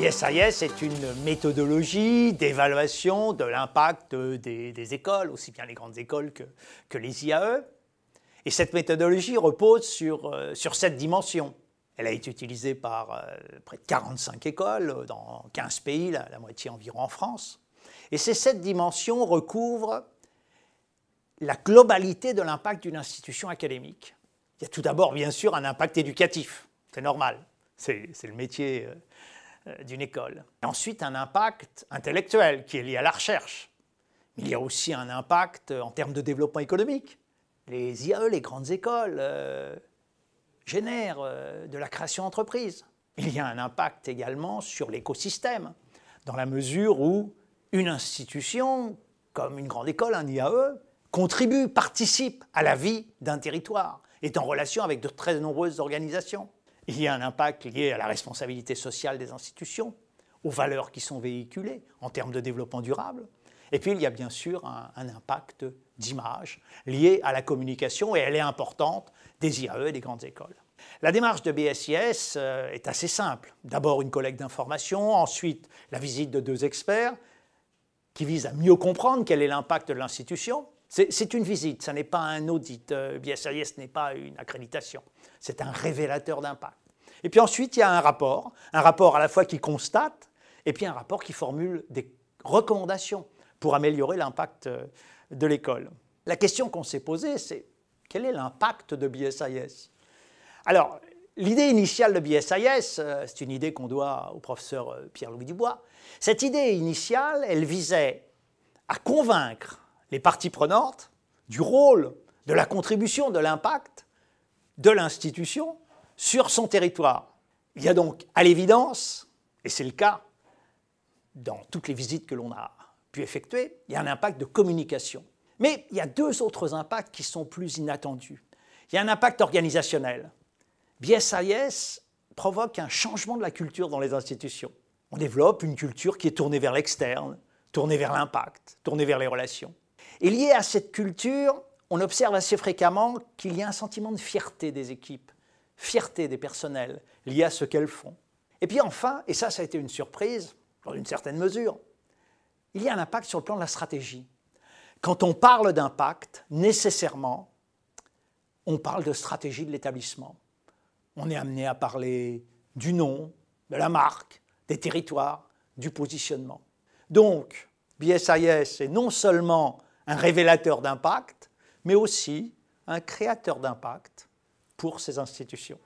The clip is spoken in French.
BSIS est une méthodologie d'évaluation de l'impact des, écoles, aussi bien les grandes écoles que, les IAE. Et cette méthodologie repose sur, euh, sur cette dimension. Elle a été utilisée par euh, près de 45 écoles dans 15 pays, la, moitié environ en France. Et ces sept dimensions recouvrent la globalité de l'impact d'une institution académique. Il y a tout d'abord, bien sûr, un impact éducatif. C'est normal. C'est le métier euh, d'une école. Ensuite, un impact intellectuel qui est lié à la recherche. Il y a aussi un impact en termes de développement économique. Les IAE, les grandes écoles, euh, génèrent de la création d'entreprises. Il y a un impact également sur l'écosystème, dans la mesure où une institution, comme une grande école, un IAE, contribue, participe à la vie d'un territoire, est en relation avec de très nombreuses organisations. Il y a un impact lié à la responsabilité sociale des institutions, aux valeurs qui sont véhiculées en termes de développement durable. Et puis il y a bien sûr un, impact d'image lié à la communication, et elle est importante, des IAE et des grandes écoles. La démarche de BSIS euh, est assez simple. D'abord une collecte d'informations, ensuite la visite de deux experts qui visent à mieux comprendre quel est l'impact de l'institution, c'est une visite, ce n'est pas un audit. Euh, BSIS n'est pas une accréditation. C'est un révélateur d'impact. Et puis ensuite, il y a un rapport, un rapport à la fois qui constate, et puis un rapport qui formule des recommandations pour améliorer l'impact euh, de l'école. La question qu'on s'est posée, c'est quel est l'impact de BSIS Alors, l'idée initiale de BSIS, euh, c'est une idée qu'on doit au professeur Pierre-Louis Dubois. Cette idée initiale, elle visait à convaincre les parties prenantes du rôle, de la contribution, de l'impact de l'institution sur son territoire. Il y a donc à l'évidence, et c'est le cas dans toutes les visites que l'on a pu effectuer, il y a un impact de communication. Mais il y a deux autres impacts qui sont plus inattendus. Il y a un impact organisationnel. BSIS provoque un changement de la culture dans les institutions. On développe une culture qui est tournée vers l'externe, tournée vers l'impact, tournée vers les relations. Et lié à cette culture, on observe assez fréquemment qu'il y a un sentiment de fierté des équipes, fierté des personnels, lié à ce qu'elles font. Et puis enfin, et ça ça a été une surprise, dans une certaine mesure, il y a un impact sur le plan de la stratégie. Quand on parle d'impact, nécessairement, on parle de stratégie de l'établissement. On est amené à parler du nom, de la marque, des territoires, du positionnement. Donc, BSIS est non seulement un révélateur d'impact, mais aussi un créateur d'impact pour ces institutions.